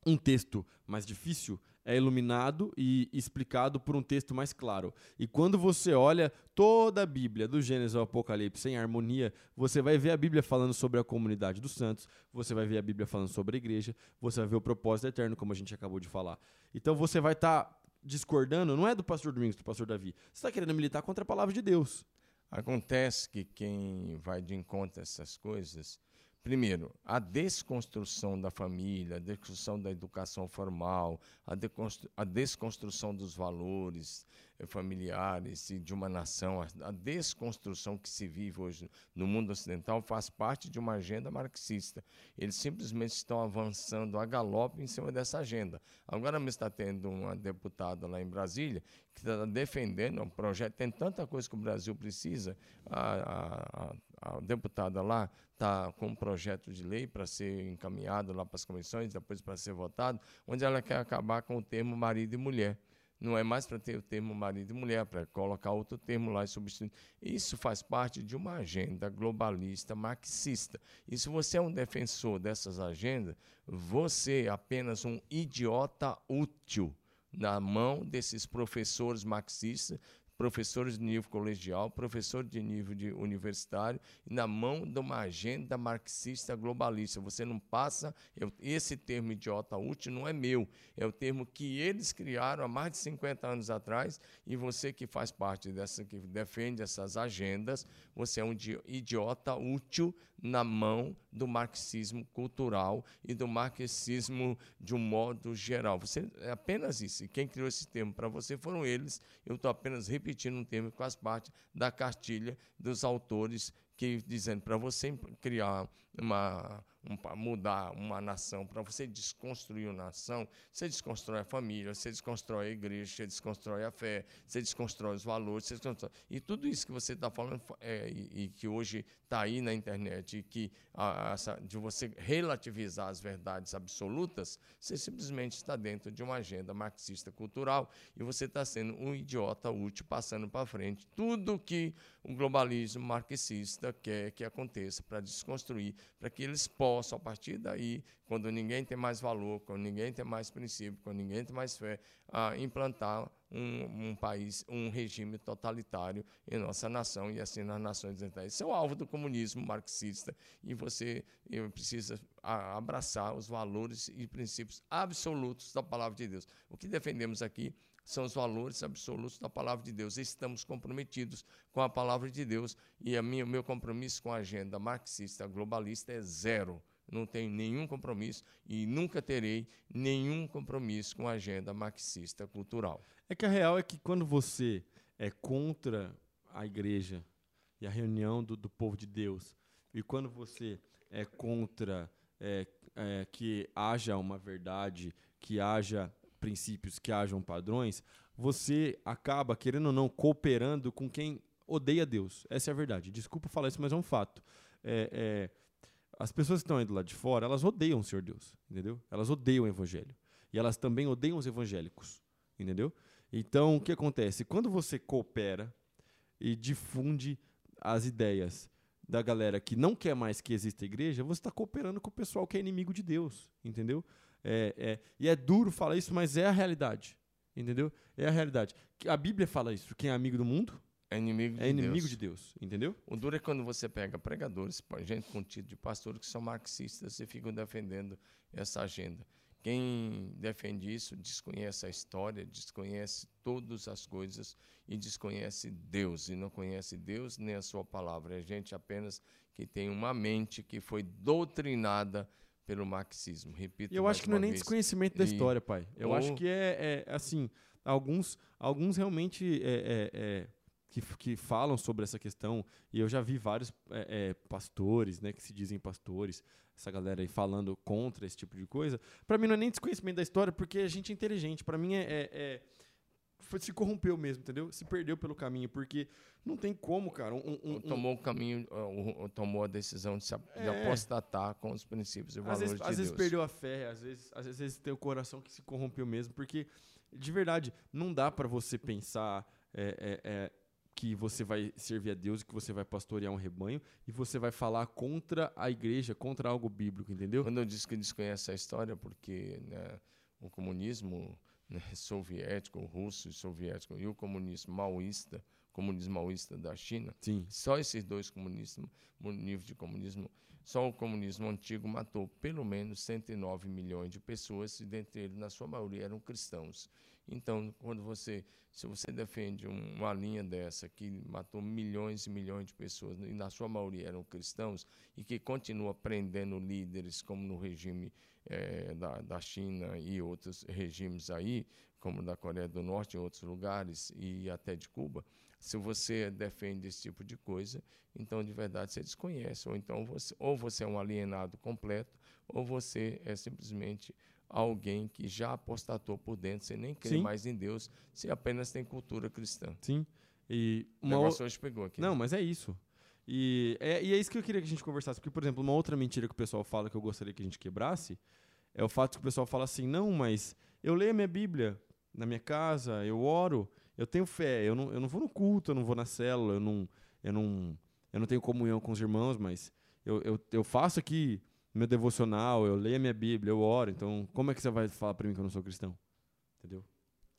Um texto mais difícil é iluminado e explicado por um texto mais claro. E quando você olha toda a Bíblia, do Gênesis ao Apocalipse, em harmonia, você vai ver a Bíblia falando sobre a comunidade dos santos, você vai ver a Bíblia falando sobre a igreja, você vai ver o propósito eterno, como a gente acabou de falar. Então você vai estar discordando, não é do pastor Domingos, do pastor Davi. Você está querendo militar contra a palavra de Deus. Acontece que quem vai de encontro a essas coisas, primeiro, a desconstrução da família, a desconstrução da educação formal, a, desconstrução dos valores eh, familiares e de uma nação, a, desconstrução que se vive hoje no mundo ocidental faz parte de uma agenda marxista. Eles simplesmente estão avançando a galope em cima dessa agenda. Agora mesmo está tendo uma deputada lá em Brasília que está defendendo um projeto, tem tanta coisa que o Brasil precisa, a, a- a- a deputada lá está com um projeto de lei para ser encaminhado lá para as comissões, depois para ser votado, onde ela quer acabar com o termo marido e mulher. Não é mais para ter o termo marido e mulher, para colocar outro termo lá e substituir. Isso faz parte de uma agenda globalista, marxista. E se você é um defensor dessas agendas, você é apenas um idiota útil na mão desses professores marxistas, professores de nível colegial, professores de nível de universitário, na mão de uma agenda marxista globalista. Você não passa, eu, esse termo idiota útil não é meu, é o termo que eles criaram há mais de 50 anos atrás, e você que faz parte dessa, que defende essas agendas, você é um idiota útil na mão do marxismo cultural e do marxismo de um modo geral. Você é apenas isso. E quem criou esse termo para você foram eles. Eu estou apenas repetindo um termo que faz parte da cartilha dos autores que dizendo para você criar uma um, mudar uma nação, para você desconstruir uma nação, você desconstrói a família, você desconstrói a igreja, você desconstrói a fé, você desconstrói os valores, você desconstrói. E tudo isso que você está falando é, e, e, que hoje está aí na internet, e que a, a, de você relativizar as verdades absolutas, você simplesmente está dentro de uma agenda marxista cultural e você está sendo um idiota útil passando para frente tudo que o globalismo marxista quer que aconteça para desconstruir, para que eles possam, a partir daí, quando ninguém tem mais valor, quando ninguém tem mais princípio, quando ninguém tem mais fé, a implantar um, um, país, um regime totalitário em nossa nação e assim nas nações ocidentais. Esse é o alvo do comunismo marxista e você precisa abraçar os valores e princípios absolutos da palavra de Deus. O que defendemos aqui são os valores absolutos da palavra de Deus. Estamos comprometidos com a palavra de Deus e o meu compromisso com a agenda marxista globalista é zero. Não tenho nenhum compromisso e nunca terei nenhum compromisso com a agenda marxista cultural. É que a real é que quando você é contra a igreja e a reunião do, do povo de Deus, e quando você é contra é, é, que haja uma verdade, que haja princípios, que hajam padrões, você acaba, querendo ou não, cooperando com quem odeia Deus. Essa é a verdade. Desculpa falar isso, mas é um fato. É, é, as pessoas que estão aí do lado de fora, elas odeiam o Senhor Deus, entendeu? Elas odeiam o Evangelho. E elas também odeiam os evangélicos, entendeu? Então, o que acontece? Quando você coopera e difunde as ideias da galera que não quer mais que exista igreja, você está cooperando com o pessoal que é inimigo de Deus, entendeu? É, é, e é duro falar isso, mas é a realidade. Entendeu? É a realidade. A Bíblia fala isso. Quem é amigo do mundo é inimigo de é inimigo Deus. de Deus, entendeu? O duro é quando você pega pregadores, gente com título de pastores que são marxistas e ficam defendendo essa agenda. Quem defende isso desconhece a história, desconhece todas as coisas e desconhece Deus. E não conhece Deus nem a sua palavra. É gente apenas que tem uma mente que foi doutrinada pelo marxismo. Repito. Eu acho que não é nem vez. desconhecimento da e, história, pai. Eu ou... acho que é, é, assim, alguns, alguns realmente é, é, é, que, que falam sobre essa questão, e eu já vi vários é, pastores, né, que se dizem pastores, essa galera aí falando contra esse tipo de coisa. Para mim não é nem desconhecimento da história, porque a gente é inteligente. Para mim é foi, se corrompeu mesmo, entendeu? Se perdeu pelo caminho, porque não tem como, cara. Um, um, tomou o caminho, tomou a decisão de, se, é. de apostatar com os princípios e às valores vezes, de às Deus. Às vezes perdeu a fé, às vezes, às vezes tem o coração que se corrompeu mesmo, porque de verdade não dá para você pensar é, é, é, que você vai servir a Deus, que você vai pastorear um rebanho e você vai falar contra a igreja, contra algo bíblico, entendeu? Quando eu disse que desconhece a história, porque né, o comunismo né, soviético, russo e soviético, e o comunismo maoísta, comunismo maoísta da China, Sim. só esses dois comunismos, nível de comunismo, só o comunismo antigo matou pelo menos 109 milhões de pessoas, e dentre eles, na sua maioria, eram cristãos. Então, quando você, se você defende uma linha dessa que matou milhões e milhões de pessoas e na sua maioria eram cristãos e que continua prendendo líderes como no regime é, da, da China e outros regimes aí, como da Coreia do Norte e outros lugares, e até de Cuba, se você defende esse tipo de coisa, então de verdade você desconhece, ou então você, ou você é um alienado completo, ou você é simplesmente alguém que já apostatou por dentro, você nem crê Sim. mais em Deus, você apenas tem cultura cristã. Sim. E uma o negócio hoje pegou aqui. Não, né? mas é isso. E é, e é isso que eu queria que a gente conversasse. Porque, por exemplo, uma outra mentira que o pessoal fala que eu gostaria que a gente quebrasse é o fato que o pessoal fala assim: não, mas eu leio a minha Bíblia na minha casa, eu oro, eu tenho fé, eu não, eu não vou no culto, eu não vou na célula, eu não, eu não, eu não tenho comunhão com os irmãos, mas eu, eu, eu faço aqui meu devocional, eu leio a minha Bíblia, eu oro. Então, como é que você vai falar para mim que eu não sou cristão? Entendeu?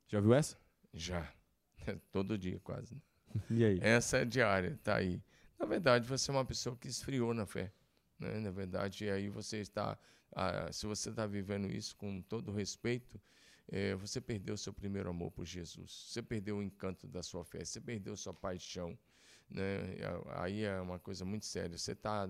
Já viu essa? Já. Todo dia, quase. E aí? Essa é diária, tá aí. Na verdade, você é uma pessoa que esfriou na fé. Né? Na verdade, aí você está. Ah, se você está vivendo isso com todo respeito, é, você perdeu seu primeiro amor por Jesus. Você perdeu o encanto da sua fé. Você perdeu sua paixão. Né? Aí é uma coisa muito séria. Você está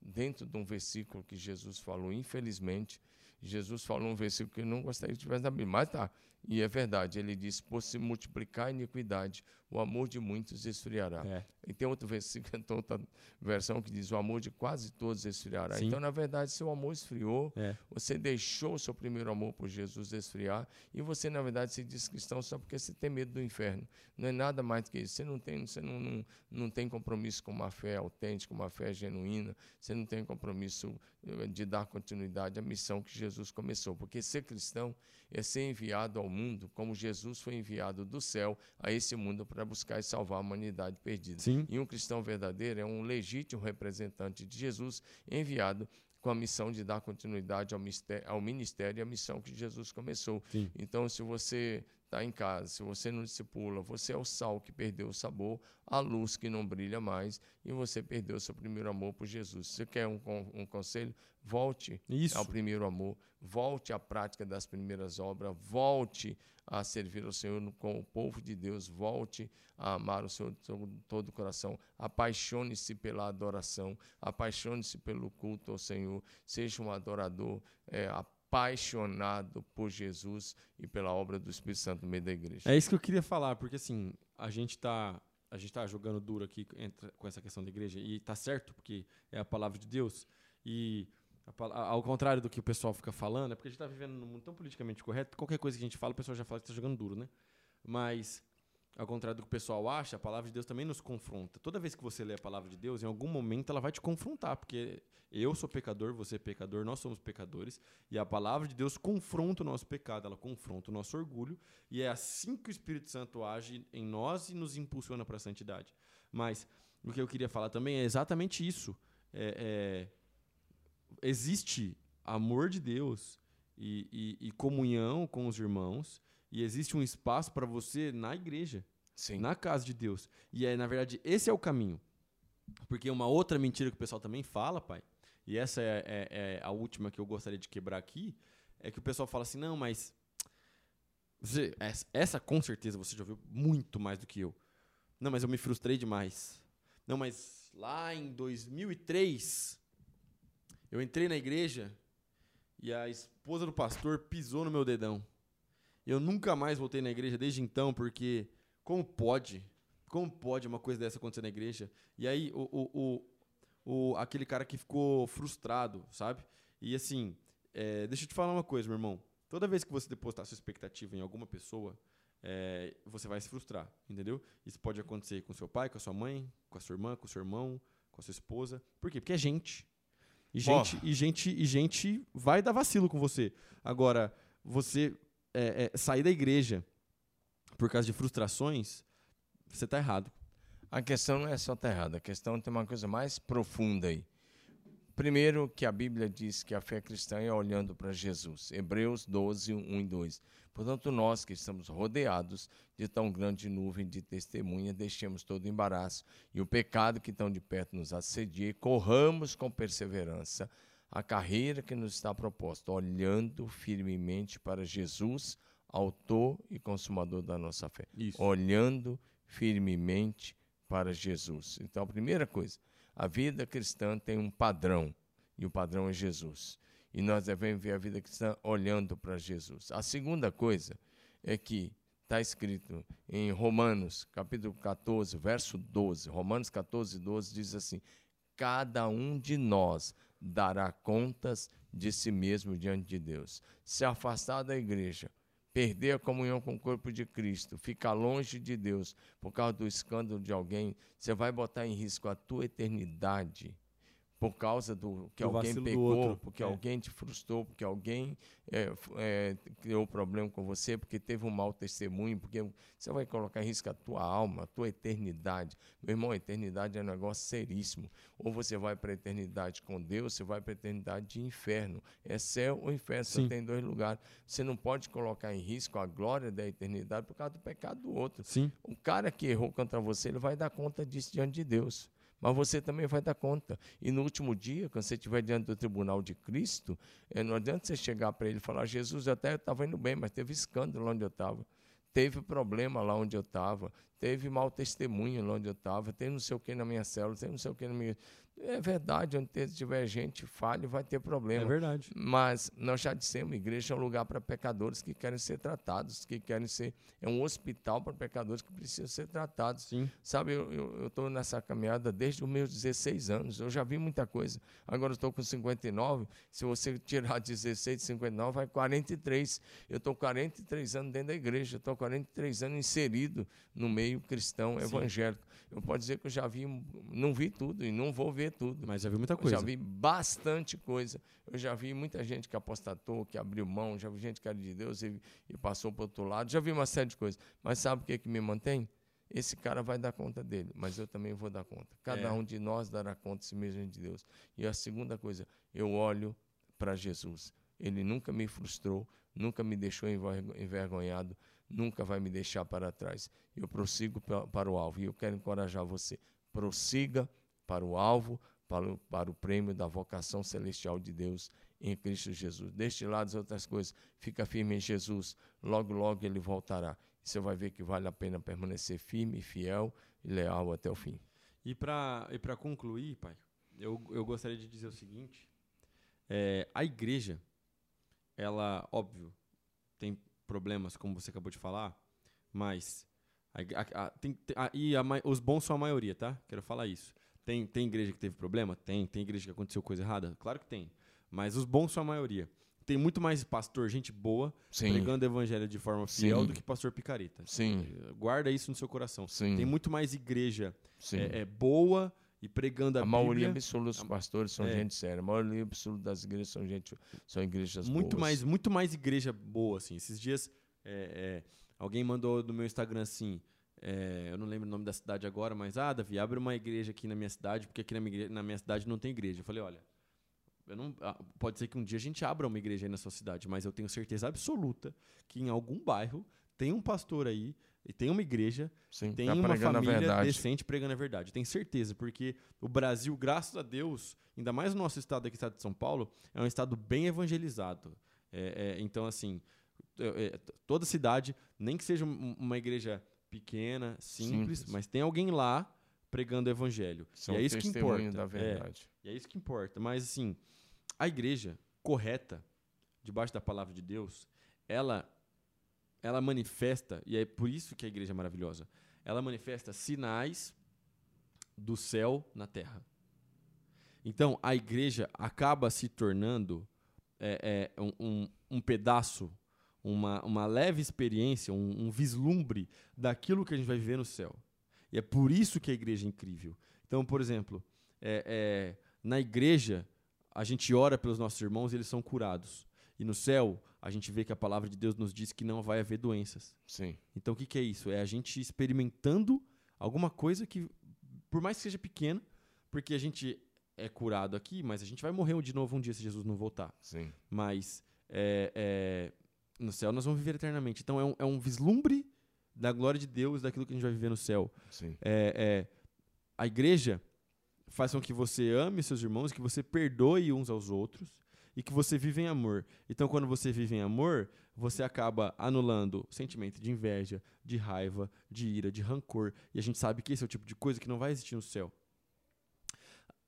dentro de um versículo que Jesus falou, infelizmente. Jesus falou um versículo que eu não gostaria que tivesse na Bíblia, mas tá. E é verdade, ele diz: por se multiplicar a iniquidade, o amor de muitos esfriará. É. E tem outro versículo, tem outra versão que diz: o amor de quase todos esfriará. Sim. Então, na verdade, seu amor esfriou, é. você deixou o seu primeiro amor por Jesus esfriar, e você, na verdade, se diz cristão só porque você tem medo do inferno. Não é nada mais do que isso. Você não tem, você não, não, não tem compromisso com uma fé autêntica, uma fé genuína, você não tem compromisso eh, de dar continuidade à missão que Jesus começou. Porque ser cristão é ser enviado ao mundo como Jesus foi enviado do céu a esse mundo para buscar e salvar a humanidade perdida. Sim. E um cristão verdadeiro é um legítimo representante de Jesus enviado com a missão de dar continuidade ao, ao ministério e à missão que Jesus começou. Sim. Então, se você está em casa, se você não discipula, você é o sal que perdeu o sabor, a luz que não brilha mais e você perdeu seu primeiro amor por Jesus. Se você quer um, um conselho? Volte Isso. ao primeiro amor, volte à prática das primeiras obras, volte a servir ao Senhor com o povo de Deus, volte a amar o Senhor de todo o coração, apaixone-se pela adoração, apaixone-se pelo culto ao Senhor, seja um adorador é, apaixonado por Jesus e pela obra do Espírito Santo no meio da igreja. É isso que eu queria falar, porque assim, a gente está a gente tá jogando duro aqui com essa questão da igreja e tá certo, porque é a palavra de Deus e ao contrário do que o pessoal fica falando, é porque a gente está vivendo num mundo tão politicamente correto, qualquer coisa que a gente fala, o pessoal já fala que está jogando duro, né? Mas, ao contrário do que o pessoal acha, a palavra de Deus também nos confronta. Toda vez que você lê a palavra de Deus, em algum momento ela vai te confrontar, porque eu sou pecador, você é pecador, nós somos pecadores, e a palavra de Deus confronta o nosso pecado, ela confronta o nosso orgulho, e é assim que o Espírito Santo age em nós e nos impulsiona para a santidade. Mas o que eu queria falar também é exatamente isso. É, é existe amor de Deus e, e, e, comunhão com os irmãos, e existe um espaço para você na igreja, Sim. na casa de Deus. E é, na verdade, esse é o caminho. Porque uma outra mentira que o pessoal também fala, pai, e essa é, é, é a última que eu gostaria de quebrar aqui, é que o pessoal fala assim: não, mas. Você, essa, essa com certeza você já ouviu muito mais do que eu. Não, mas eu me frustrei demais. Não, mas lá em 2003 eu entrei na igreja e a esposa do pastor pisou no meu dedão. Eu nunca mais voltei na igreja desde então, porque como pode? Como pode uma coisa dessa acontecer na igreja? E aí, o, o, o, o aquele cara que ficou frustrado, sabe? E assim, é, deixa eu te falar uma coisa, meu irmão. Toda vez que você depositar sua expectativa em alguma pessoa, é, você vai se frustrar, entendeu? Isso pode acontecer com seu pai, com a sua mãe, com a sua irmã, com o seu irmão, com a sua esposa. Por quê? Porque é gente. E gente, e gente, e gente vai dar vacilo com você. Agora, você é, é, sair da igreja por causa de frustrações, você está errado. A questão não é só estar tá errado, a questão tem uma coisa mais profunda aí. Primeiro, que a Bíblia diz que a fé cristã é olhando para Jesus. Hebreus 12, 1 e 2. Portanto, nós que estamos rodeados de tão grande nuvem de testemunha, deixemos todo o embaraço e o pecado que tão de perto nos assedia e corramos com perseverança a carreira que nos está proposta, olhando firmemente para Jesus, autor e consumador da nossa fé. Isso. Olhando firmemente para Jesus. Então, a primeira coisa, a vida cristã tem um padrão, e o padrão é Jesus. E nós devemos ver a vida cristã olhando para Jesus. A segunda coisa é que está escrito em Romanos, capítulo 14, verso 12. Romanos 14, 12 diz assim: Cada um de nós dará contas de si mesmo diante de Deus. Se afastar da igreja, perder a comunhão com o corpo de Cristo, ficar longe de Deus por causa do escândalo de alguém, você vai botar em risco a tua eternidade por causa do que Do alguém outro. porque É. alguém te frustrou, porque alguém é, é, criou problema com você, porque teve um mau testemunho, porque você vai colocar em risco a tua alma, a tua eternidade. Meu irmão, a eternidade é um negócio seríssimo. Ou você vai para a eternidade com Deus, você vai para a eternidade de inferno. É céu ou inferno, Sim. você tem dois lugares. Você não pode colocar em risco a glória da eternidade por causa do pecado do outro. Sim. O cara que errou contra você, ele vai dar conta disso diante de Deus. Mas você também vai dar conta. E no último dia, quando você estiver diante do tribunal de Cristo, eh, não adianta você chegar para ele e falar: Jesus, eu até estava indo bem, mas teve escândalo onde eu estava. Teve problema lá onde eu estava. Teve mau testemunho lá onde eu estava. Teve não sei o que na minha célula. Teve não sei o que na minha. É verdade, onde tiver gente falha, vai ter problema. É verdade. Mas nós já dissemos, igreja é um lugar para pecadores que querem ser tratados, que querem ser. É um hospital para pecadores que precisam ser tratados. Sim. Sabe, eu estou nessa caminhada desde os meus 16 anos. Eu já vi muita coisa. Agora eu estou com 59. Se você tirar 16 de 59, vai 43. Eu estou 43 anos dentro da igreja. Estou 43 anos inserido no meio cristão Sim. evangélico. Eu posso dizer que eu já vi, não vi tudo e não vou ver tudo. Mas já viu muita Eu coisa. já vi bastante coisa. Eu já vi muita gente que apostatou, que abriu mão, já vi gente que era de Deus e, e passou para o outro lado. Já vi uma série de coisas. Mas sabe o que, que me mantém? Esse cara vai dar conta dele, mas eu também vou dar conta. Cada É. um de nós dará conta de si mesmo de Deus. E a segunda coisa, eu olho para Jesus. Ele nunca me frustrou, nunca me deixou envergo- envergonhado, nunca vai me deixar para trás. Eu prossigo pa- para o alvo. E eu quero encorajar você. Prossiga para o alvo, para o, para o prêmio da vocação celestial de Deus em Cristo Jesus. Deixe de lado as outras coisas. Fica firme em Jesus. Logo, logo ele voltará. Você vai ver que vale a pena permanecer firme, fiel e leal até o fim. E para e concluir, pai, eu, eu gostaria de dizer o seguinte: é, a igreja, ela, óbvio, problemas, como você acabou de falar, mas. a a- a- tem- e os bons são a maioria, tá? Quero falar isso. Tem, tem igreja que teve problema? Tem. Tem igreja que aconteceu coisa errada? Claro que tem. Mas os bons são a maioria. Tem muito mais pastor, gente boa, Sim. pregando o evangelho de forma fiel Sim. do que pastor picareta. Sim. Guarda isso no seu coração. Sim. Tem muito mais igreja é, é boa e pregando a, a maioria absoluta dos pastores são É. gente séria. A maioria absoluta das igrejas são, gente, são igrejas muito boas. mais muito mais igreja boa assim esses dias é, é, alguém mandou no meu Instagram assim é, eu não lembro o nome da cidade agora mas ah Davi abre uma igreja aqui na minha cidade porque aqui na minha, igre- na minha cidade não tem igreja eu falei olha eu não, ah, pode ser que um dia a gente abra uma igreja aí na sua cidade mas eu tenho certeza absoluta que em algum bairro tem um pastor aí e tem uma igreja Sim, tem tá uma família decente pregando a verdade. Tenho certeza, porque o Brasil, graças a Deus, ainda mais o nosso estado aqui, o estado de São Paulo, é um estado bem evangelizado. É, é, então, assim, é, é, toda cidade, nem que seja um- uma igreja pequena, simples, Simples. mas tem alguém lá pregando o evangelho. São e é isso que importa. da É, verdade. e é isso que importa. Mas, assim, a igreja correta, debaixo da palavra de Deus, ela, ela manifesta, e é por isso que a igreja é maravilhosa, ela manifesta sinais do céu na terra. Então, a igreja acaba se tornando é, é, um, um, pedaço, uma, uma leve experiência, um, um vislumbre daquilo que a gente vai viver no céu. E é por isso que a igreja é incrível. Então, por exemplo, é, é, na igreja, a gente ora pelos nossos irmãos e eles são curados. E no céu, a gente vê que a palavra de Deus nos diz que não vai haver doenças. Sim. Então, o que, que é isso? É a gente experimentando alguma coisa que, por mais que seja pequena, porque a gente é curado aqui, mas a gente vai morrer de novo um dia se Jesus não voltar. Sim. Mas é, é, no céu nós vamos viver eternamente. Então, é um, é um vislumbre da glória de Deus, daquilo que a gente vai viver no céu. Sim. É, é, a igreja faz com que você ame seus irmãos, que você perdoe uns aos outros e que você vive em amor. Então, quando você vive em amor, você acaba anulando sentimento de inveja, de raiva, de ira, de rancor. E a gente sabe que esse é o tipo de coisa que não vai existir no céu.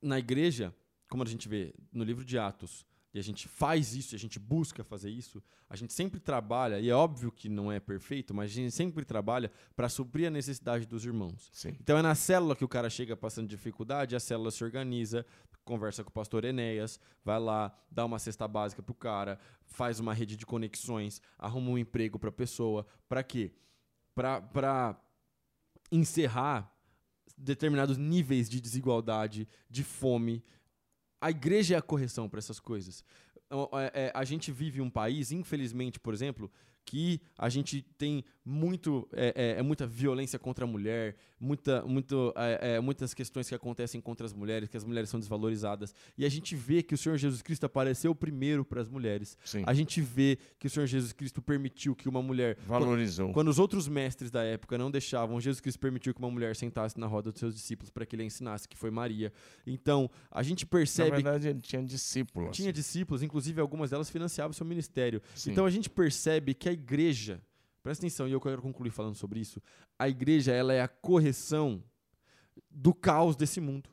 Na igreja, como a gente vê no livro de Atos, e a gente faz isso, e a gente busca fazer isso, a gente sempre trabalha, e é óbvio que não é perfeito, mas a gente sempre trabalha para suprir a necessidade dos irmãos. Sim. Então é na célula que o cara chega passando dificuldade, a célula se organiza, conversa com o pastor Enéas, vai lá, dá uma cesta básica pro cara, faz uma rede de conexões, arruma um emprego pra pessoa. Pra quê? Pra, pra encerrar determinados níveis de desigualdade, de fome, a igreja é a correção para essas coisas. É, é, a gente vive um país, infelizmente, por exemplo, que a gente tem muito é, é, é, muita violência contra a mulher, muita, muito, é, é, muitas questões que acontecem contra as mulheres, que as mulheres são desvalorizadas. E a gente vê que o Senhor Jesus Cristo apareceu primeiro para as mulheres. Sim. A gente vê que o Senhor Jesus Cristo permitiu que uma mulher. Valorizou. Quando, quando os outros mestres da época não deixavam, Jesus Cristo permitiu que uma mulher sentasse na roda dos seus discípulos para que ele ensinasse, que foi Maria. Então, a gente percebe. Na verdade, ele tinha discípulos. Tinha discípulos, inclusive algumas delas financiavam o seu ministério. Sim. Então, a gente percebe que a igreja Presta atenção, e eu quero concluir falando sobre isso. A igreja ela é a correção do caos desse mundo.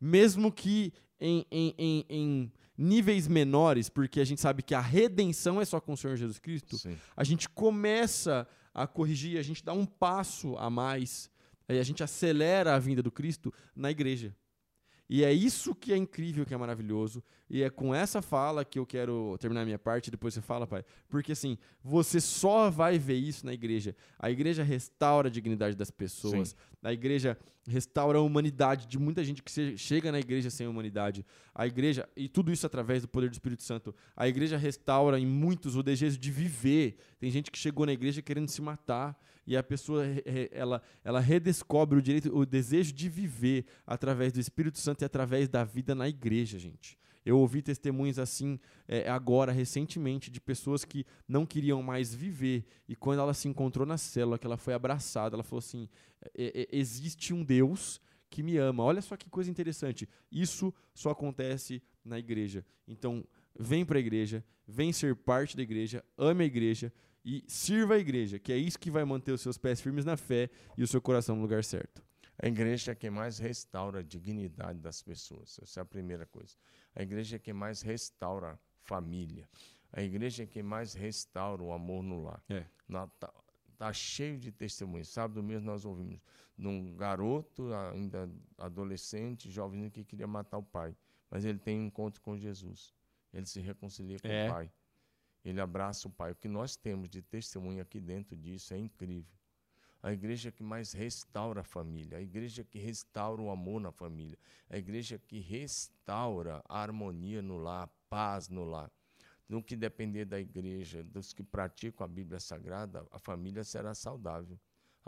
Mesmo que em, em, em, em níveis menores, porque a gente sabe que a redenção é só com o Senhor Jesus Cristo, Sim. a gente começa a corrigir, a gente dá um passo a mais, aí a gente acelera a vinda do Cristo na igreja. E é isso que é incrível, que é maravilhoso. E é com essa fala que eu quero terminar a minha parte, depois você fala, pai. Porque assim, você só vai ver isso na igreja. A igreja restaura a dignidade das pessoas. Sim. A igreja restaura a humanidade de muita gente que chega na igreja sem humanidade. A igreja, e tudo isso através do poder do Espírito Santo. A igreja restaura em muitos o desejo de viver. Tem gente que chegou na igreja querendo se matar e a pessoa ela, ela redescobre o direito, o desejo de viver através do Espírito Santo e através da vida na igreja, gente. Eu ouvi testemunhos assim é, agora, recentemente, de pessoas que não queriam mais viver. E quando ela se encontrou na célula, que ela foi abraçada, ela falou assim: é, é, existe um Deus que me ama. Olha só que coisa interessante. Isso só acontece na igreja. Então, vem para a igreja, vem ser parte da igreja, ame a igreja e sirva a igreja, que é isso que vai manter os seus pés firmes na fé e o seu coração no lugar certo. A igreja é quem mais restaura a dignidade das pessoas. Essa é a primeira coisa. A igreja é quem mais restaura família. A igreja é quem mais restaura o amor no lar. É. Tá, tá, cheio de testemunhos. Sábado mesmo nós ouvimos de um garoto, ainda adolescente, jovem, que queria matar o pai. Mas ele tem um encontro com Jesus. Ele se reconcilia com é. o pai. Ele abraça o pai. O que nós temos de testemunho aqui dentro disso é incrível a igreja que mais restaura a família, a igreja que restaura o amor na família, a igreja que restaura a harmonia no lar, a paz no lar. No que depender da igreja, dos que praticam a Bíblia Sagrada, a família será saudável.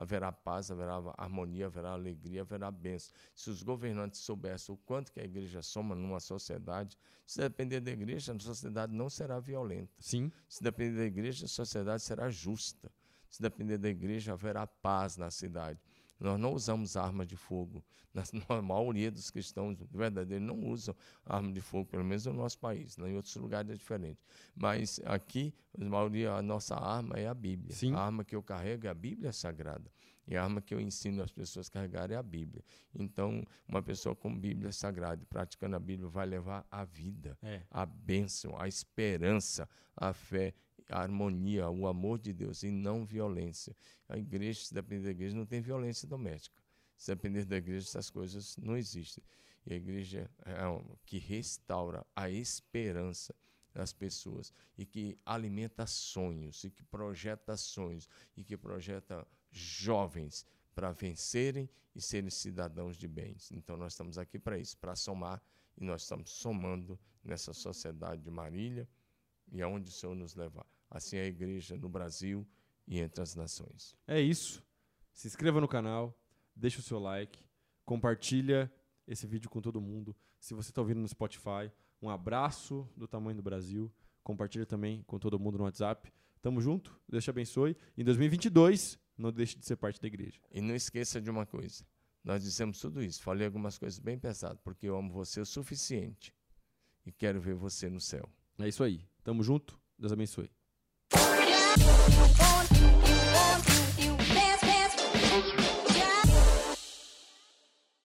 Haverá paz, haverá harmonia, haverá alegria, haverá bênção. Se os governantes soubessem o quanto que a igreja soma numa sociedade, se depender da igreja, a sociedade não será violenta. Sim. Se depender da igreja, a sociedade será justa. Se depender da igreja, haverá paz na cidade. Nós não usamos arma de fogo. A maioria dos cristãos verdadeiros não usam arma de fogo, pelo menos no nosso país. Né? Em outros lugares é diferente. Mas aqui, a maioria, a nossa arma é a Bíblia. Sim. A arma que eu carrego é a Bíblia Sagrada. E a arma que eu ensino as pessoas a carregar é a Bíblia. Então, uma pessoa com Bíblia Sagrada, praticando a Bíblia, vai levar a vida, é. a bênção, a esperança, a fé a harmonia, o amor de Deus e não violência. A igreja, se depender da igreja, não tem violência doméstica. Se depender da igreja, essas coisas não existem. E a igreja é uma que restaura a esperança das pessoas e que alimenta sonhos e que projeta sonhos e que projeta jovens para vencerem e serem cidadãos de bens. Então nós estamos aqui para isso, para somar e nós estamos somando nessa sociedade de Marília e aonde o Senhor nos levar assim é a igreja no Brasil e entre as nações. É isso. Se inscreva no canal, deixa o seu like, compartilha esse vídeo com todo mundo. Se você está ouvindo no Spotify, um abraço do tamanho do Brasil. Compartilha também com todo mundo no WhatsApp. Tamo junto, Deus te abençoe. Em 2022, não deixe de ser parte da igreja. E não esqueça de uma coisa. Nós dissemos tudo isso. Falei algumas coisas bem pesadas, porque eu amo você o suficiente e quero ver você no céu. É isso aí. Tamo junto. Deus abençoe. on, you on.